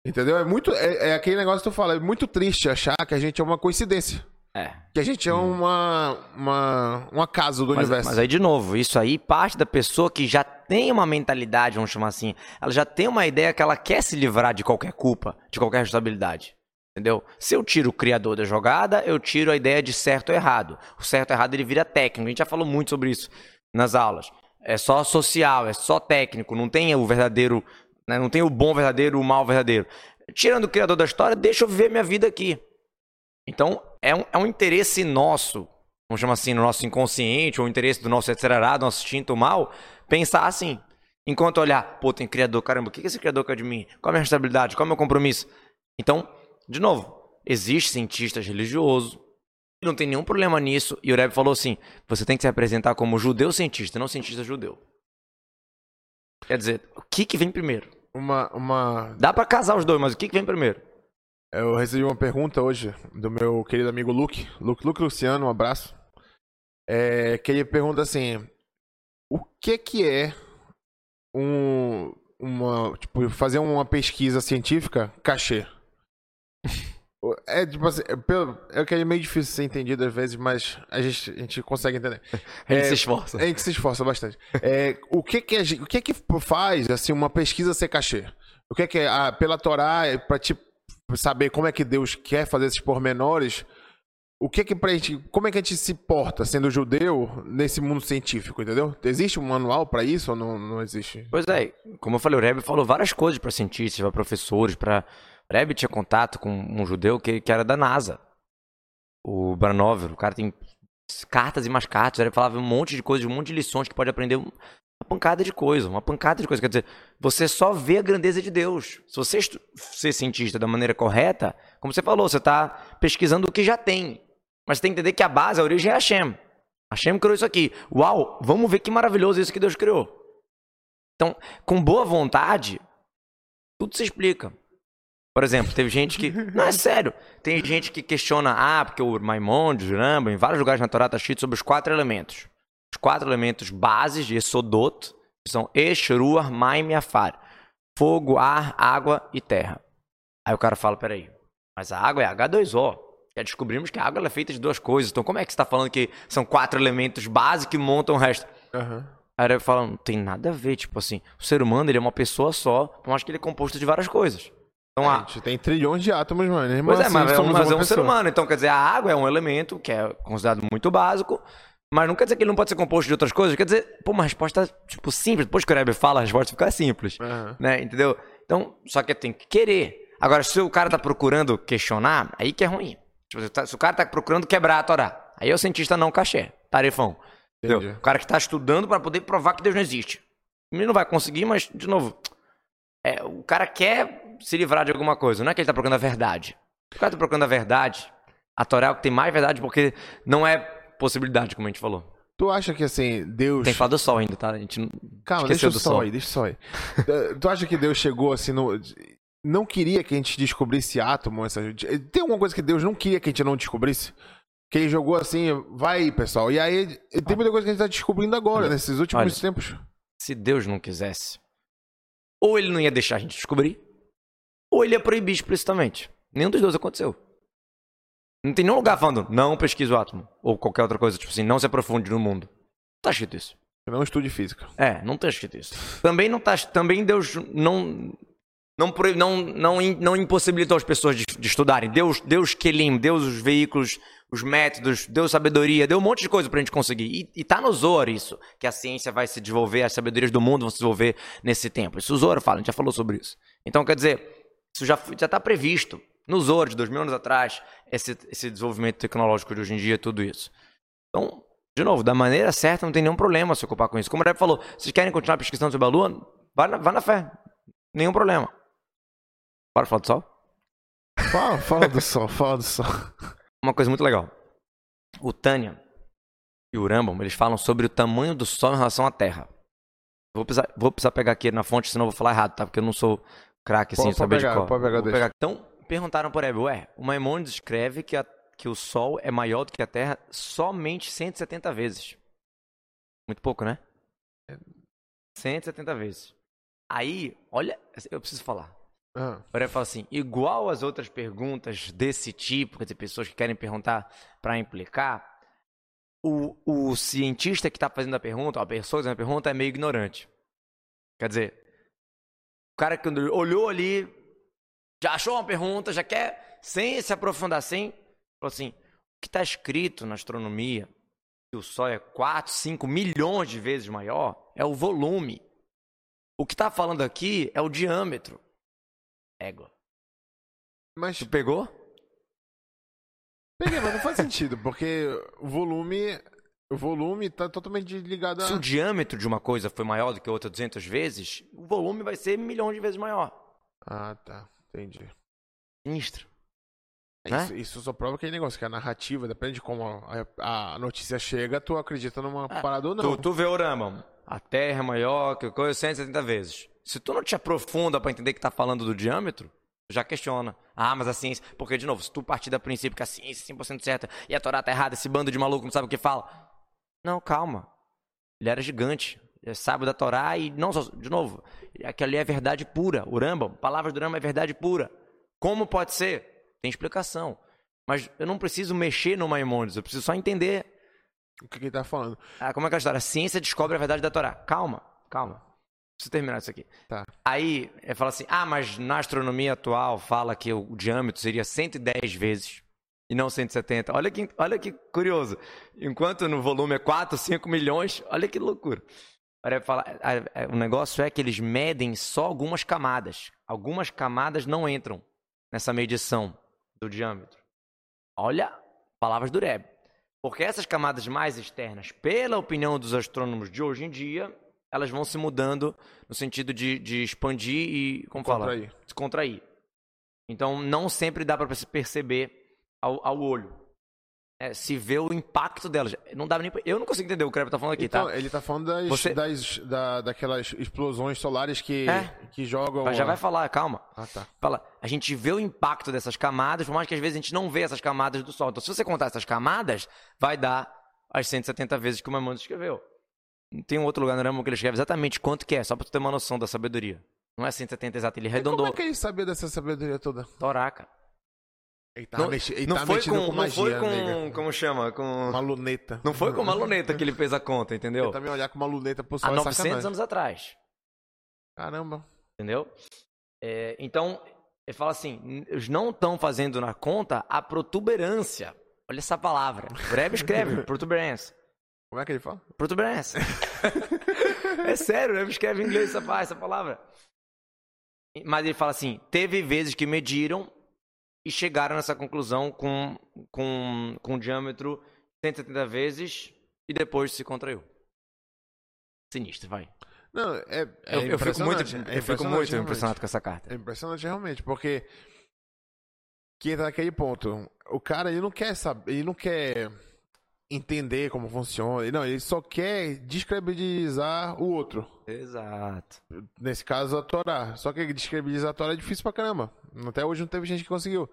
B: Entendeu? É muito. É, é aquele negócio que tu fala, é muito triste achar que a gente é uma coincidência.
A: É.
B: Que a gente é uma. uma um acaso do
A: Mas,
B: universo.
A: mas aí, de novo, isso aí parte da pessoa que já tem uma mentalidade, vamos chamar assim. Ela já tem uma ideia que ela quer se livrar de qualquer culpa, de qualquer responsabilidade. Entendeu? Se eu tiro o criador da jogada, eu tiro a ideia de certo ou errado. O certo ou errado ele vira técnico. A gente já falou muito sobre isso nas aulas. É só social, é só técnico. Não tem o verdadeiro. né? Não tem o bom verdadeiro, o mal verdadeiro. Tirando o criador da história, deixa eu viver minha vida aqui. Então, é um, é um interesse nosso, vamos chamar assim, no nosso inconsciente, ou o interesse do nosso etc., do nosso instinto mal, pensar assim. Enquanto olhar, pô, tem criador, caramba, o que esse criador quer de mim? Qual a minha responsabilidade? Qual é o meu compromisso? Então, de novo, existe cientistas religiosos, não tem nenhum problema nisso, e o Rebbe falou assim, você tem que se apresentar como judeu cientista, não cientista judeu. Quer dizer, o que que vem primeiro?
B: Uma, uma.
A: Dá pra casar os dois, mas o que que vem primeiro?
B: Eu recebi uma pergunta hoje do meu querido amigo Luke. Luke, Luke Luciano, um abraço. É, que ele pergunta assim: o que que é um. Uma, tipo, fazer uma pesquisa científica cachê? [LAUGHS] É tipo assim, é, pelo- é que é meio difícil ser entendido às vezes, mas a gente, a gente consegue entender. [LAUGHS]
A: A gente
B: É,
A: se esforça.
B: A gente se esforça bastante. É, o que que, o que que faz assim uma pesquisa ser cachê? O que que é ah, pela Torá é para te saber como é que Deus quer fazer esses pormenores? O que que pra gente, como é que a gente se porta sendo judeu nesse mundo científico, entendeu? Existe um manual pra isso ou não, não existe?
A: Pois é, como eu falei, o Rebbe falou várias coisas para cientistas, para professores, para Rebbe tinha contato com um judeu que, que era da NASA. O Branover, o cara tem cartas e mais cartas, ele falava um monte de coisas, um monte de lições que pode aprender um- uma pancada de coisa, uma pancada de coisa. Quer dizer, você só vê a grandeza de Deus. Se você ser cientista da maneira correta, como você falou, você está pesquisando o que já tem. Mas você tem que entender que a base, a origem é Hashem. Hashem criou isso aqui. Uau, vamos ver que maravilhoso isso que Deus criou. Então, com boa vontade, tudo se explica. Por exemplo, teve gente que. [LAUGHS] Não, é sério. Tem gente que questiona, ah, porque o Maimonides, o Rambam, em vários lugares na Torá está escrito sobre os quatro elementos. Os quatro elementos bases de Esodot que são Esh, Ruach, Maim e Afar. Fogo, ar, água e terra. Aí o cara fala, peraí, mas a água é H2O. Já descobrimos que a água é feita de duas coisas. Então como é que você está falando que são quatro elementos básicos que montam o resto?
B: Aham.
A: Aí ele fala, não tem nada a ver, tipo assim, o ser humano ele é uma pessoa só, por mais que ele é composto de várias coisas. Então,
B: A
A: a,
B: gente tem trilhões de átomos, mano.
A: Pois é,
B: assim,
A: mas, é mas é um ser
B: pessoa.
A: humano, então quer dizer, a água é um elemento que é considerado muito básico, mas não quer dizer que ele não pode ser composto de outras coisas, quer dizer, pô, uma resposta, tipo, simples, depois que o Rebbe fala, a resposta fica simples,
B: Aham.
A: né, entendeu? Então, só que tem que querer. Agora, se o cara tá procurando questionar, aí que é ruim. Tipo, se tá- se o cara tá procurando quebrar a Torá, aí é o cientista não cachê, tarefão. Entendeu?
B: Entendi.
A: O cara que está estudando para poder provar que Deus não existe. Ele não vai conseguir, mas, de novo, é, o cara quer se livrar de alguma coisa. Não é que ele está procurando a verdade. O cara está procurando a verdade. A Torá é o que tem mais verdade porque não é possibilidade, como a gente falou.
B: Tu acha que assim, Deus.
A: Tem que falar do sol ainda, tá? A gente não...
B: Calma, deixa
A: do
B: só
A: sol.
B: aí, deixa só aí. Eh, [LAUGHS] tu acha que Deus chegou assim no. Não queria que a gente descobrisse átomo? Essa... Tem alguma coisa que Deus não queria que a gente não descobrisse? Que ele jogou assim, vai aí, pessoal. E aí tem muita coisa que a gente tá descobrindo agora,
A: Olha,
B: nesses últimos
A: olha.
B: tempos.
A: Se Deus não quisesse, ou ele não ia deixar a gente descobrir, ou ele ia proibir explicitamente. Nenhum dos dois aconteceu. Não tem nenhum lugar falando, não pesquise o átomo. Ou qualquer outra coisa, tipo assim, não se aprofunde no mundo. Tá escrito isso.
B: Não estude física.
A: É, não tá escrito isso. Também não tá. Também Deus não. Não, não, não, não impossibilitou as pessoas de, de estudarem. Deus, Deus Kelim, Deus os veículos, os métodos, deu sabedoria, deu um monte de coisa pra gente conseguir. E, e tá no Zohar isso, que a ciência vai se desenvolver, as sabedorias do mundo vão se desenvolver nesse tempo. Isso o Zohar fala, a gente já falou sobre isso. Então, quer dizer, isso já, já tá previsto. No Zohar, de dois mil anos atrás, esse, esse desenvolvimento tecnológico de hoje em dia, tudo isso. Então, de novo, da maneira certa, não tem nenhum problema se ocupar com isso. Como o Rep falou, vocês querem continuar pesquisando sobre a Lua? Na, vai na fé. Nenhum problema. Bora falar do Sol?
B: Fala, fala do sol, fala do sol.
A: Uma coisa muito legal. O Tânia e o Rambam, eles falam sobre o tamanho do Sol em relação à Terra. Vou precisar, vou precisar pegar aqui na fonte, senão eu vou falar errado, tá? Porque eu não sou craque assim,
B: Pode-
A: saber de
B: pegar,
A: cor.
B: pode pegar,
A: Vou
B: deixa.
A: Então, perguntaram por Hebe, ué, o Maimonides escreve que, a- que o Sol é maior do que a Terra somente 170 vezes. Muito pouco, né? 170 vezes. Aí, olha, eu preciso falar.
B: Ah,
A: Agora fala assim, igual as outras perguntas desse tipo, quer dizer, pessoas que querem perguntar para implicar, o, o cientista que está fazendo a pergunta, a pessoa está fazendo a pergunta é meio ignorante. Quer dizer, o cara que olhou ali, já achou uma pergunta, já quer, sem se aprofundar, sem, falou assim, o que está escrito na astronomia, que o Sol é 4, 5 milhões de vezes maior, é o volume. O que está falando aqui é o diâmetro. Égua.
B: mas
A: Tu pegou?
B: peguei, mas não faz sentido, porque o volume. O volume tá totalmente ligado a.
A: Se o diâmetro de uma coisa foi maior do que a outra 200 vezes, o volume vai ser milhões de vezes maior.
B: Ah, tá. Entendi.
A: Sinistro. Né?
B: Isso, isso só prova aquele negócio, que a narrativa, depende de como a, a notícia chega, tu acredita numa parada ou não.
A: Tu, tu vê o Rambam. A Terra é maior que coisa 170 vezes. Se tu não te aprofunda pra entender que tá falando do diâmetro, já questiona. Ah, mas a ciência... Porque, de novo, se tu partir da princípio que a ciência é 100% certa e a Torá tá errada, esse bando de maluco não sabe o que fala. Não, calma. Ele era gigante. Ele é sábio da Torá e não só... De novo, aquilo ali é verdade pura. O Rambam, palavras do Rambam é verdade pura. Como pode ser? Tem explicação. Mas eu não preciso mexer no Maimonides, eu preciso só entender
B: O que que ele tá falando?
A: ah, como é que é a história? A ciência descobre a verdade da Torá. Calma, calma. Preciso terminar isso aqui.
B: Tá.
A: Aí, fala assim: ah, mas na astronomia atual fala que o diâmetro seria 110 vezes e não 170. Olha que, olha que curioso. Enquanto no volume é 4, 5 milhões, olha que loucura. Ele fala, o negócio é que eles medem só algumas camadas. Algumas camadas não entram nessa medição do diâmetro. Olha, palavras do Rebbe. Porque essas camadas mais externas, pela opinião dos astrônomos de hoje em dia, elas vão se mudando no sentido de, de expandir e, como fala?
B: Contrair.
A: Se contrair. Então, não sempre dá para se perceber ao, ao olho. É, se vê o impacto delas. Não dá nem pra- Eu não consigo entender o que o Kreber tá falando aqui,
B: Então,
A: tá?
B: ele tá falando das,
A: Você-
B: das da, daquelas explosões solares que,
A: É.
B: que jogam.
A: Já
B: a-
A: vai falar, calma.
B: Ah, tá.
A: Fala, a gente vê o impacto dessas camadas, por mais que às vezes a gente não vê essas camadas do Sol. Então, se você contar essas camadas, vai dar as 170 vezes que o Maimonides escreveu. Tem um outro lugar no Rambam que ele escreve exatamente quanto que é, só pra tu ter uma noção da sabedoria. Não é 170 exato, ele
B: E Como
A: arredondou.
B: é que ele sabia dessa sabedoria toda?
A: Toraca.
B: Ele tá,
A: Não,
B: mexe, ele
A: não
B: tá
A: foi
B: mexendo
A: com,
B: com
A: não
B: magia,
A: foi com,
B: nega.
A: como chama, com...
B: Uma luneta.
A: Não foi com uma luneta que ele fez a conta, entendeu?
B: Ele também olhar com uma luneta pro sol
A: Há
B: é
A: 900
B: sacanagem.
A: anos atrás.
B: Caramba.
A: Entendeu? É, então, ele fala assim: "N- eles não estão fazendo na conta a protuberância. Olha essa palavra. O Rebbe escreve [LAUGHS] protuberância.
B: Como é que ele fala?
A: Protuberância. [LAUGHS] é sério, o Rebbe escreve em inglês essa, essa palavra. Mas ele fala assim: teve vezes que mediram e chegaram nessa conclusão com, com, com diâmetro 170 vezes e depois se contraiu. Sinistro, vai.
B: Não, é, é
A: eu, eu fico muito,
B: é
A: eu fico muito impressionado com essa carta.
B: É impressionante realmente, porque que entra naquele ponto. O cara ele não quer saber, ele não quer entender como funciona. Não, ele só quer descredibilizar o outro.
A: Exato.
B: Nesse caso, a Torá. Só que descredibilizar a Torá é difícil pra caramba. Até hoje não teve gente que conseguiu.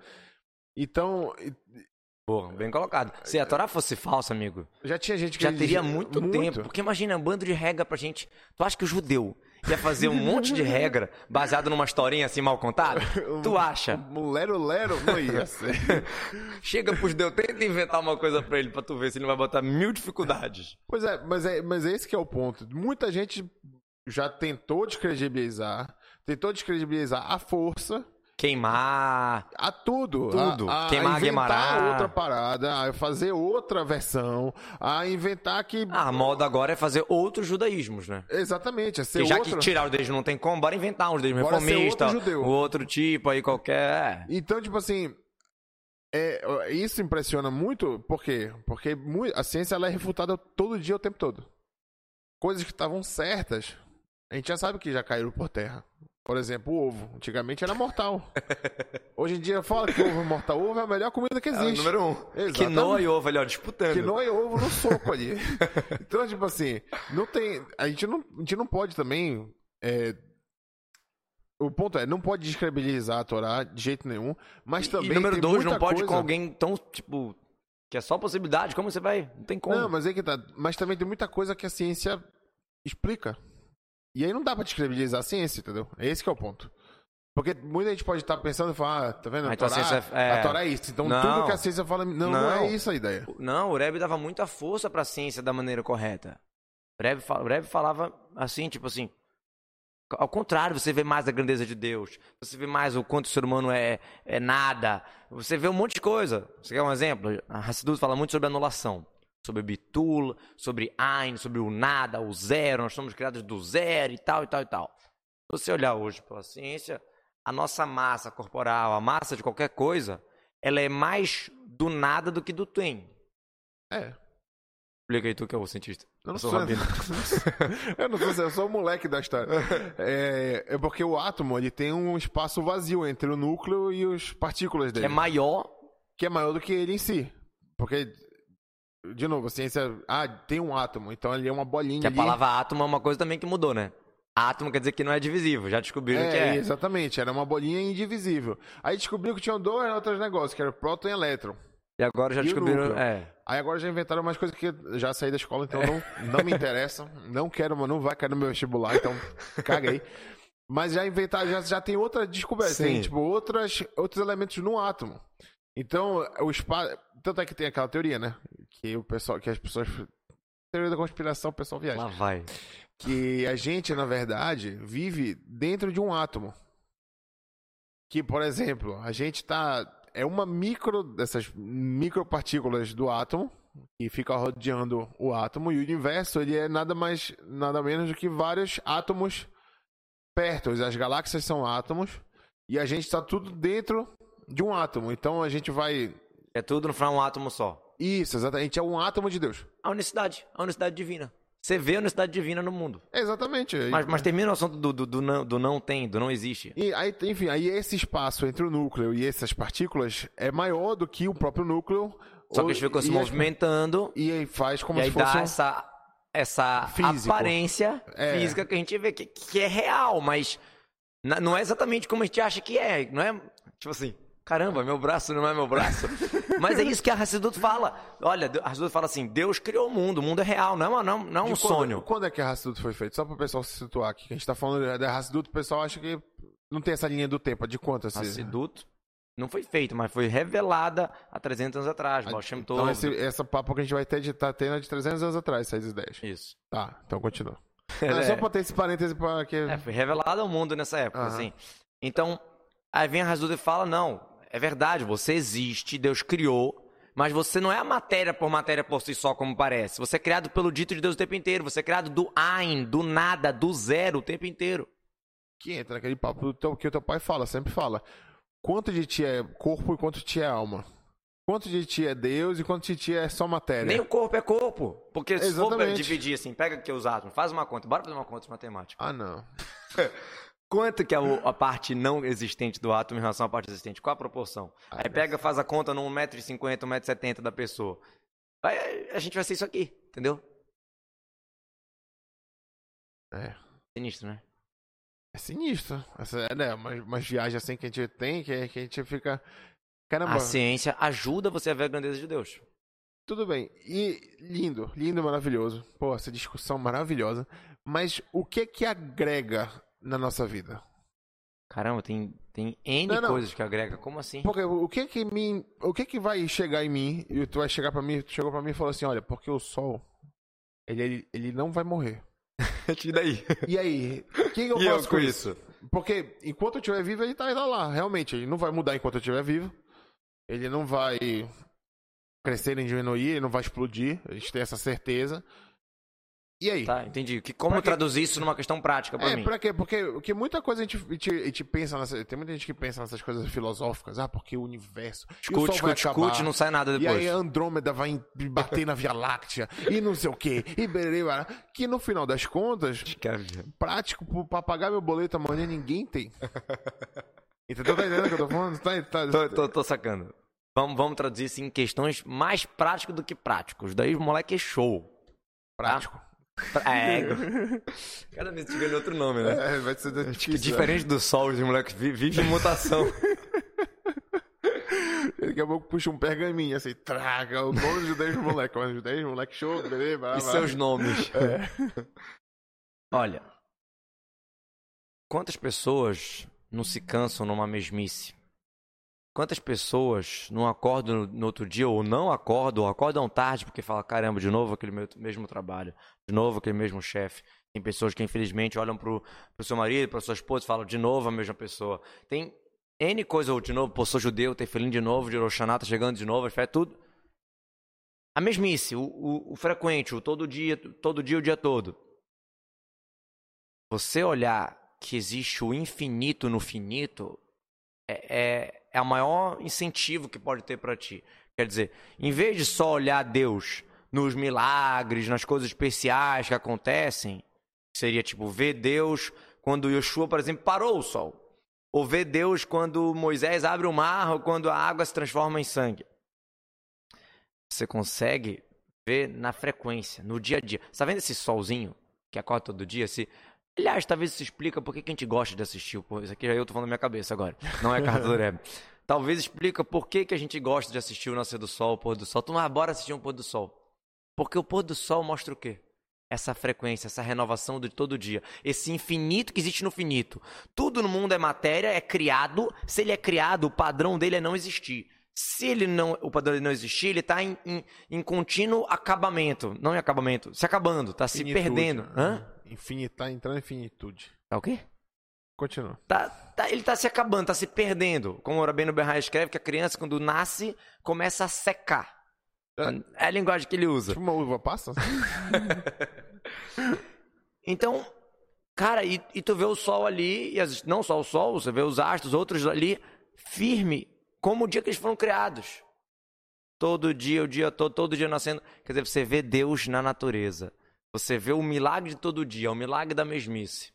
B: Então,
A: Boa, bem colocado. Se a Torá fosse falsa, amigo,
B: já tinha gente que
A: já teria muito, tempo. Porque imagina, um bando de regra pra gente. Tu acha que o judeu, ia fazer um monte de regra baseado numa historinha assim mal contada? [LAUGHS] Tu acha?
B: Um lero lero não ia ser. [LAUGHS]
A: Chega pros Deus, tenta inventar uma coisa pra ele pra tu ver se ele não vai botar mil dificuldades.
B: Pois é, mas é, mas esse que é o ponto. Muita gente já tentou descredibilizar, tentou descredibilizar a força,
A: Queimar.
B: a tudo,
A: Tudo.
B: a, a
A: Queimar
B: inventar
A: Guimarães.
B: outra parada, a fazer outra versão, a inventar que
A: Ah, a moda agora é fazer outros judaísmos, né?
B: exatamente, é ser
A: E já
B: outra.
A: que tirar o deles não tem como, bora inventar um judaísmo
B: Bora
A: reformista,
B: outro judeu.
A: outro tipo aí qualquer.
B: Então, tipo assim, é, isso impressiona muito, por quê? Porque a ciência ela é refutada todo dia, o tempo todo. Coisas que estavam certas, a gente já sabe que já caíram por terra. Por exemplo, o ovo. Antigamente era mortal. Hoje em dia fala que ovo é mortal. O ovo é a melhor comida que
A: É
B: existe.
A: número um.
B: Exatamente.
A: Quinoa e ovo ali, ó, disputando.
B: Que não é ovo no soco ali. [LAUGHS] então, tipo assim, não tem. A gente não, a gente não pode também. é, o ponto é, não pode descredibilizar a Torá de jeito nenhum, mas também.
A: e número
B: tem
A: dois, não pode
B: coisa...
A: com alguém tão, tipo, que é só possibilidade. Como você vai? Não tem como.
B: Não, mas é que tá. Mas também tem muita coisa que a ciência explica. E aí não dá pra descredibilizar a ciência, entendeu? É esse que é o ponto. Porque muita gente pode estar pensando e falar, ah, tá vendo?
A: Ah,
B: A
A: então a
B: Torá,
A: ciência é-
B: a Torá é isso. Então
A: Não.
B: tudo que a ciência fala. Não, não,
A: Não.
B: é isso a ideia.
A: Não, o Rebbe dava muita força pra ciência da maneira correta. O Rebbe, o Rebbe falava assim, tipo assim, ao contrário, você vê mais a grandeza de Deus, você vê mais o quanto o ser humano é, é nada, você vê um monte de coisa. Você quer um exemplo? A Hassidut fala muito sobre anulação, sobre Bitul, sobre Ein, sobre o nada, o zero, nós somos criados do zero e tal, e tal, e tal. Se você olhar hoje pela ciência, a nossa massa corporal, a massa de qualquer coisa, ela é mais do nada do que do tem.
B: É.
A: Explica aí tu que é o cientista.
B: Eu não
A: sou
B: sou,
A: rabino. [LAUGHS]
B: eu não sou, eu sou o moleque da história. É, é porque o átomo ele tem um espaço vazio entre o núcleo e as partículas dele,
A: É maior.
B: que é maior do que ele em si. Porque, de novo, a ciência. Ah, tem um átomo, então ele é uma bolinha
A: Que a
B: ali.
A: palavra átomo é uma coisa também que mudou, né? Átomo quer dizer que não é divisível. Já descobriram
B: É,
A: que é.
B: exatamente, era uma bolinha indivisível. Aí descobriu que tinham dois outros negócios, que era próton e elétron.
A: E agora já
B: E
A: descobriram. É.
B: Aí agora já inventaram umas coisas que já saí da escola, então não, não me interessam. Não quero, não vai cair no meu vestibular, então caguei. Mas já inventaram, já, já tem outra descoberta, tem
A: Sim.
B: tipo outras, outros elementos no átomo. Então, o espaço. Tanto é que tem aquela teoria, né? Que o pessoal, que as pessoas. Teoria da conspiração, o pessoal viaja.
A: Lá vai.
B: Que a gente, na verdade, vive dentro de um átomo. Que, por exemplo, a gente tá. É uma micro dessas micropartículas do átomo que fica rodeando o átomo e o universo ele é nada mais nada menos do que vários átomos perto. As galáxias são átomos e a gente está tudo dentro de um átomo. Então a gente vai
A: É tudo no final um átomo só.
B: isso, exatamente, é um átomo de Deus.
A: A unicidade. A unicidade divina. Você vê a unicidade divina no mundo.
B: Exatamente.
A: Mas, mas termina o assunto do, do, do não, do não tem, do não existe.
B: E aí, enfim, aí esse espaço entre o núcleo e essas partículas é maior do que o próprio núcleo.
A: Só que eles ficam se movimentando.
B: E aí faz como
A: e aí
B: se fosse
A: dá
B: um...
A: essa, essa
B: Físico.
A: aparência
B: É.
A: física que a gente vê que, que é real, mas não é exatamente como a gente acha que é. Não é tipo assim, caramba, meu braço não é meu braço. [LAUGHS] mas é isso que a Hassidut fala. Olha, a Hassidut fala assim: Deus criou o mundo, o mundo é real, não é, uma- não, não é um
B: quando,
A: sonho.
B: Quando é que a Hassidut foi feita? Só para o pessoal se situar aqui. Que a gente tá falando da Hassidut, o pessoal acha que não tem essa linha do tempo. De quanto assim?
A: Hassidut não foi feito, mas foi revelada há 300 anos atrás. Tov.
B: Então esse, essa papo que a gente vai ter de tá tendo é de 300 anos atrás, essas ideias.
A: Isso.
B: Tá, então continua. Não, [LAUGHS] é
A: É.
B: só pra ter esse parêntese pra que...
A: É, foi revelado ao mundo nessa época,
B: Aham.
A: assim. Então, aí vem a Hasduda e fala, não, é verdade, você existe, Deus criou, mas você não é a matéria por matéria por si só, como parece. Você é criado pelo dito de Deus o tempo inteiro. Você é criado do Ain, do nada, do zero o tempo inteiro.
B: que entra naquele papo do teu, que o teu pai fala, sempre fala. Quanto de ti é corpo e quanto de ti é alma? Quanto de ti é Deus e quanto de ti é só matéria?
A: Nem o corpo é corpo. Porque se for dividir assim, pega aqui os átomos, faz uma conta. Bora fazer uma conta de matemática.
B: Ah, não. [LAUGHS]
A: Quanto que é a parte não existente do átomo em relação à parte existente? Qual a proporção?
B: Ah,
A: Aí pega, faz a conta no 1,50m, 1,70m da pessoa. Aí a gente vai ser isso aqui, entendeu?
B: É.
A: Sinistro, né?
B: É sinistro. Essa, é, né, umas, umas viagens assim que a gente tem, que, que a gente fica. Caramba.
A: A ciência ajuda você a ver a grandeza de Deus.
B: Tudo bem. E lindo, lindo, maravilhoso. Pô, essa discussão maravilhosa. Mas o que que agrega na nossa vida?
A: Caramba, tem, tem N
B: Não, não.
A: coisas que agrega. Como assim?
B: Porque o que que me, o que que vai chegar em mim e tu vai chegar pra mim, chegou pra mim e falou assim, olha, porque o sol ele, ele, ele não vai morrer. [LAUGHS]
A: E daí?
B: E aí, o que, que eu
A: E eu
B: faço
A: com
B: com isso? Porque enquanto eu estiver vivo, ele tá, ele tá lá, realmente. Ele não vai mudar enquanto eu estiver vivo. Ele não vai crescer nem diminuir, ele não vai explodir. A gente tem essa certeza. E aí?
A: Tá, entendi. Que, como traduzir isso numa questão prática pra
B: é,
A: mim?
B: pra quê? Porque, porque muita coisa a gente, a gente, a gente pensa nessa. Tem muita gente que pensa nessas coisas filosóficas. Ah, porque o universo. e
A: discute,
B: acabar.
A: discute, não sai nada
B: E
A: depois.
B: aí a Andrômeda vai bater na Via Láctea e não sei o quê. E bererê, bará. que no final das contas, prático pro- pra pagar meu boleto amanhã ninguém tem. [LAUGHS] Entendeu? Tá entendendo o que eu tô falando? Tá, tá-
A: Tô, tô, tô sacando. Vamos, vamos traduzir isso em questões mais práticas do que práticos. Daí o moleque é show.
B: prático.
A: É. [LAUGHS] Cada vez ganha outro nome, né?
B: É, vai ser
A: Que
B: difícil.
A: diferente do sol, os moleques vi- vivem em mutação. [LAUGHS]
B: Daqui a pouco puxa um pergaminho assim, traga o nome dos 10 moleques. Os 10 moleques show, beleza? vai,
A: e
B: vai.
A: seus nomes.
B: É. [LAUGHS]
A: Olha. Quantas pessoas não se cansam numa mesmice? Quantas pessoas não acordam no, outro dia, ou não acordam, ou acordam tarde porque falam, caramba, de novo aquele mesmo trabalho, de novo aquele mesmo chefe. Tem pessoas que infelizmente olham pro, pro seu marido, pra sua esposa e falam, de novo a mesma pessoa. Tem N coisa, de novo, pô, sou judeu, tem feliz de novo, de Roxaná tá chegando de novo, é tudo. A mesmice, o, o, o frequente, o todo dia, todo dia, o dia todo. Você olhar que existe o infinito no finito é, é, é o maior incentivo que pode ter para ti. Quer dizer, em vez de só olhar Deus nos milagres, nas coisas especiais que acontecem, seria tipo ver Deus quando Yoshua, por exemplo, parou o sol. Ou ver Deus quando Moisés abre o mar ou quando a água se transforma em sangue. Você consegue ver na frequência, no dia a dia. Você tá vendo esse solzinho que acorda todo dia? Se... Aliás, talvez isso explica por que a gente gosta de assistir. Pô, isso aqui já eu tô falando na minha cabeça agora. Não é Carta do Reb. Talvez explica por que, que a gente gosta de assistir o nascer do sol, o pôr do sol. Tu não bora assistir um pôr do sol. Porque o pôr do sol mostra o quê? Essa frequência, essa renovação de todo dia. Esse infinito que existe no finito. Tudo no mundo é matéria, é criado. Se ele é criado, o padrão dele é não existir. Se ele não, o padrão dele não existir, ele está em, em, em contínuo acabamento. Não em acabamento, se acabando, está se perdendo. Hã?
B: Infinito, tá entrando em finitude.
A: Tá o quê?
B: Continua.
A: Tá, tá- ele tá se acabando, tá se perdendo. Como o Rabino Berra escreve, que a criança, quando nasce, começa a secar. É a linguagem que ele usa.
B: Tipo uma uva passa? [LAUGHS]
A: Então, cara, e, e tu vê o sol ali, e as- não só o sol, você vê os astros, outros ali, firme, como o dia que eles foram criados. Todo dia, o dia todo, todo dia nascendo. Quer dizer, você vê Deus na natureza. Você vê o milagre de todo dia, o milagre da mesmice.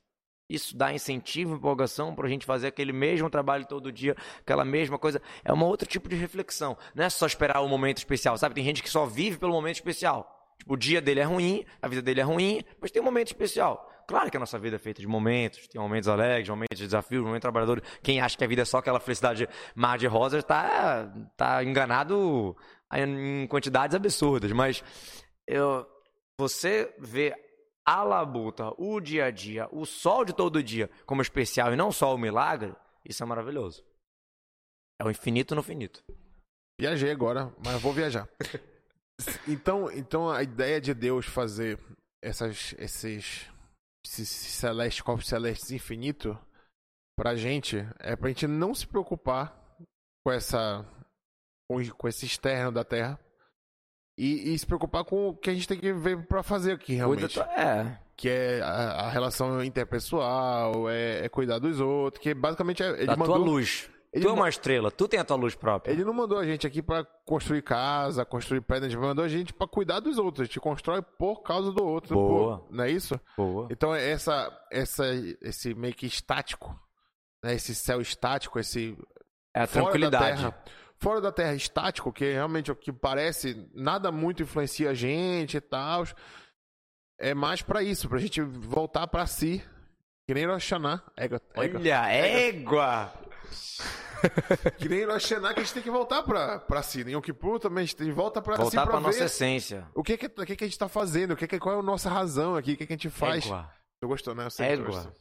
A: Isso dá incentivo, empolgação para a gente fazer aquele mesmo trabalho todo dia, aquela mesma coisa. É um outro tipo de reflexão. Não é só esperar o momento especial, sabe? Tem gente que só vive pelo momento especial. Tipo, o dia dele é ruim, a vida dele é ruim, mas tem um momento especial. Claro que a nossa vida é feita de momentos, tem momentos alegres, momentos de desafios, momentos trabalhadores. Quem acha que a vida é só aquela felicidade mar de rosas tá, tá enganado em quantidades absurdas. Mas eu, você vê a labuta, o dia a dia, o sol de todo dia como especial e não só o milagre, isso é maravilhoso. É o infinito no finito.
B: Viajei agora, mas vou viajar. [LAUGHS] Então, então a ideia de Deus fazer essas, esses, celestes, corpos celestes infinitos pra gente é pra gente não se preocupar com essa com, com esse externo da Terra e, e se preocupar com o que a gente tem que ver pra fazer aqui realmente.
A: É,
B: Que é a, a relação interpessoal, é, é cuidar dos outros, que basicamente é, ele
A: da
B: mandou
A: tua luz.
B: ele
A: tu é
B: ma-
A: uma estrela, tu tem a tua luz própria.
B: ele não mandou a gente aqui pra construir casa, construir prédio, ele mandou a gente pra cuidar dos outros. A gente constrói por causa do outro.
A: Boa.
B: por- não é isso?
A: Boa.
B: Então essa, essa, esse meio que estático, né? Esse céu estático, esse
A: É a
B: fora da
A: tranquilidade.
B: Terra, fora da Terra estático, que realmente o que parece nada muito influencia a gente e tal. É mais pra isso, pra gente voltar pra si. Que nem Rosh Hashanah. Égua, égua.
A: Olha, égua!
B: que nem Xená que a gente tem que voltar pra, pra si. Em Yom Kippur também a gente tem- volta pra,
A: Voltar
B: assim,
A: pra
B: pra
A: nossa essência.
B: o que que, o que que a gente tá fazendo, o que que, qual é a nossa razão aqui, o que que a gente faz.
A: Égua.
B: Tu gostou, né? Eu que
A: Égua.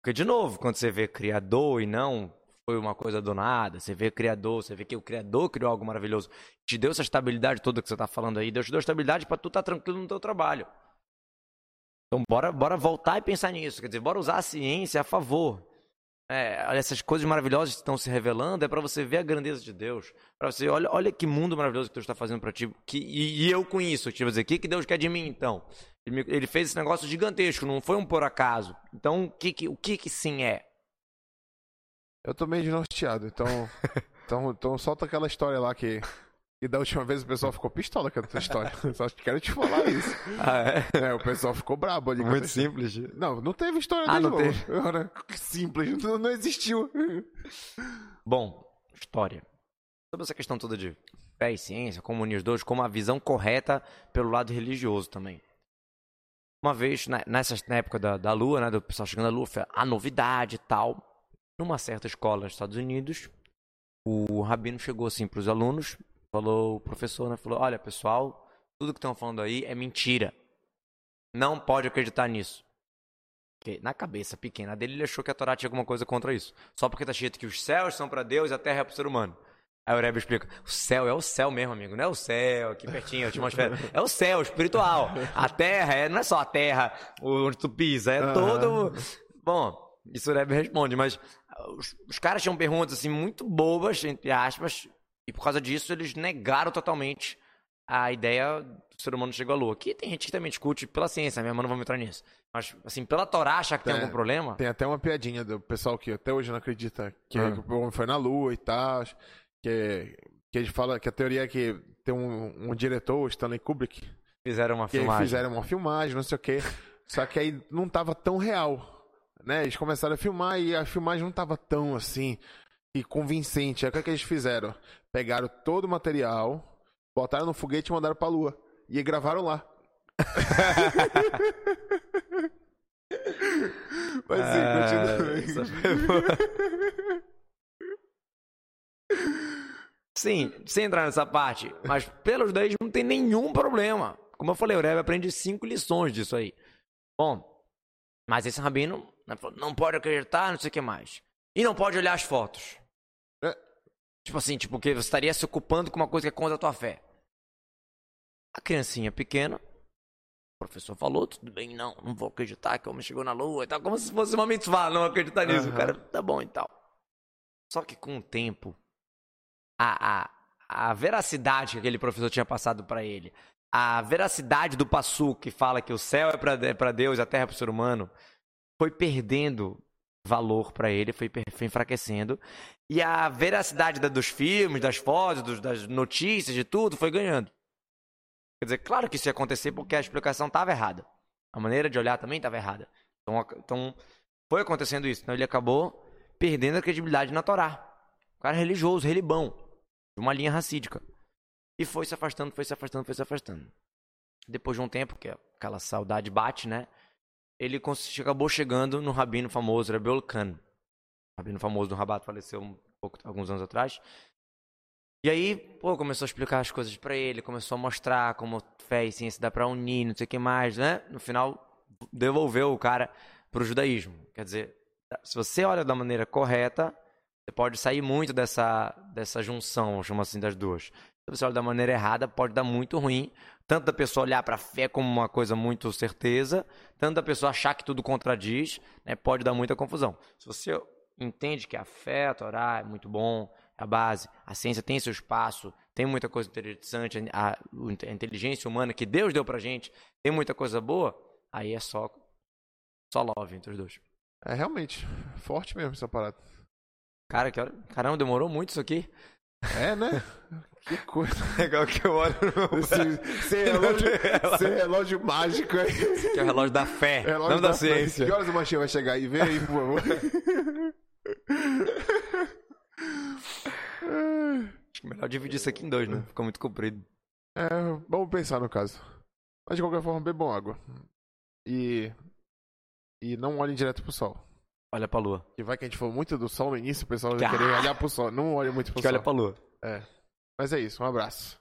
A: Porque, de novo, quando você vê criador e não foi uma coisa do nada, você vê criador, você vê que o criador criou algo maravilhoso, te deu essa estabilidade toda que você tá falando aí, Deus te deu estabilidade pra tu estar tranquilo no teu trabalho. Então, bora, bora voltar e pensar nisso. Quer dizer, bora usar a ciência a favor. É, essas coisas maravilhosas que estão se revelando é pra você ver a grandeza de Deus. Pra você, olha, olha que mundo maravilhoso que Deus está fazendo pra ti. Que, e, e eu com isso, tipo dizer, o que, que Deus quer de mim então? Ele, ele fez esse negócio gigantesco, não foi um por acaso. Então, o que, que, o que, que sim é?
B: Eu tô meio desnorteado, então, [LAUGHS] então, então solta aquela história lá que, que da última vez o pessoal ficou pistola com a tua história. [LAUGHS] Só quero te falar isso.
A: Ah, é?
B: É, o pessoal ficou brabo ali. história.
A: simples.
B: Não, não teve história
A: Ah, não teve. [LAUGHS]
B: Que Simples, não, não existiu.
A: Bom, história. Sobre essa questão toda de fé e ciência, como unir os dois, como a visão correta pelo lado religioso também. Uma vez, né, nessa na época da, da Lua, né, do pessoal chegando à Lua, foi a novidade e tal. Numa certa escola nos Estados Unidos, o rabino chegou assim para os alunos, falou, o professor, né, falou, olha pessoal, tudo que estão falando aí é mentira. Não pode acreditar nisso. Porque na cabeça pequena dele, ele achou que a Torá tinha alguma coisa contra isso. Só porque tá escrito que os céus são para Deus e a terra é para o ser humano. Aí o Rebbe explica: o céu é o céu mesmo, amigo. Não é o céu aqui pertinho, a atmosfera. [LAUGHS] É o céu espiritual. A terra é, não é só a terra onde tu pisa, é todo. Bom, isso o Rebbe responde, mas os, os caras tinham perguntas assim muito bobas, entre aspas, e por causa disso eles negaram totalmente a ideia do ser humano chegou à lua. Que tem gente que também discute pela ciência, minha mãe não vamos entrar nisso. Mas, assim, pela Torá achar que tem
B: É.
A: algum problema.
B: Tem até uma piadinha do pessoal que até hoje não acredita que
A: Ah.
B: o homem foi na lua e tal. Que, que ele fala que a teoria é que tem um, um diretor, o Stanley Kubrick,
A: Fizeram uma filmagem.
B: fizeram uma filmagem, não sei o quê. Só que aí não tava tão real. Né? Eles começaram a filmar e a filmagem não tava tão assim e convincente. Aí o que, é que eles fizeram? Pegaram todo o material, botaram no foguete e mandaram pra lua. E gravaram lá. [LAUGHS] Mas sim,
A: Ah,
B: continua.
A: Sim, sem entrar nessa parte, mas pelos daí não tem nenhum problema. Como eu falei, o Rebbe aprende cinco lições disso aí. Bom, mas esse rabino não pode acreditar, não sei o que mais. E não pode olhar as fotos.
B: É.
A: Tipo assim, tipo, que você estaria se ocupando com uma coisa que é contra a tua fé. A criancinha pequena, o professor falou, tudo bem, não, não vou acreditar que o homem chegou na lua e tal, como se fosse uma mitzvah, não acreditar nisso. O cara, tá bom e tal. Só que com o tempo, a, a, a veracidade que aquele professor tinha passado pra ele, a veracidade do passu que fala que o céu é pra é Deus e a terra é pro ser humano, foi perdendo valor pra ele, foi, foi enfraquecendo. E a veracidade da- dos filmes, das fotos, dos- das notícias, de tudo, foi ganhando. Quer dizer, claro que isso ia acontecer porque a explicação estava errada. A maneira de olhar também estava errada. Então, então, foi acontecendo isso. Então ele acabou perdendo a credibilidade na Torá. O cara é religioso, relibão. De uma linha racídica. E foi se afastando, foi se afastando, foi se afastando. Depois de um tempo, que aquela saudade bate, né? Ele acabou chegando no rabino famoso, Rebel Khan. O rabino famoso do Rabat faleceu um pouco, alguns anos atrás. E aí, pô, começou a explicar as coisas pra ele, começou a mostrar como fé e ciência dá pra unir, não sei o que mais, né? No final, devolveu o cara pro judaísmo. Quer dizer, se você olha da maneira correta, você pode sair muito dessa, dessa junção, chama assim, das duas. Se você olha da maneira errada, pode dar muito ruim. Tanto da pessoa olhar pra fé como uma coisa muito certeza, tanto da pessoa achar que tudo contradiz, né? Pode dar muita confusão. Se você entende que a fé, a Torá é muito bom, é a base, a ciência tem seu espaço, tem muita coisa interessante, a, a inteligência humana que Deus deu pra gente, tem muita coisa boa, aí é só, só love entre os dois.
B: É realmente forte mesmo essa parada.
A: Cara, que hora... caramba, demorou muito isso aqui.
B: É, né? Que coisa. [LAUGHS]
A: Legal que eu olho no meu
B: Esse, esse relógio, esse relógio mágico aí.
A: Que é o relógio da fé,
B: Relógio
A: não da,
B: frente.
A: ciência.
B: Que horas o machinho vai chegar aí? Vem aí, por favor.
A: Acho que melhor dividir isso aqui em dois, né? Ficou muito comprido.
B: É, vamos pensar no caso. Mas de qualquer forma, bebam água. E. E não olhem direto pro sol.
A: Olha pra lua.
B: Que vai que a gente falou muito do sol no início, o pessoal vai
A: Ah!
B: querer olhar pro sol. Não olha muito pro
A: Que
B: sol.
A: olha pra lua.
B: É. Mas é isso, um abraço.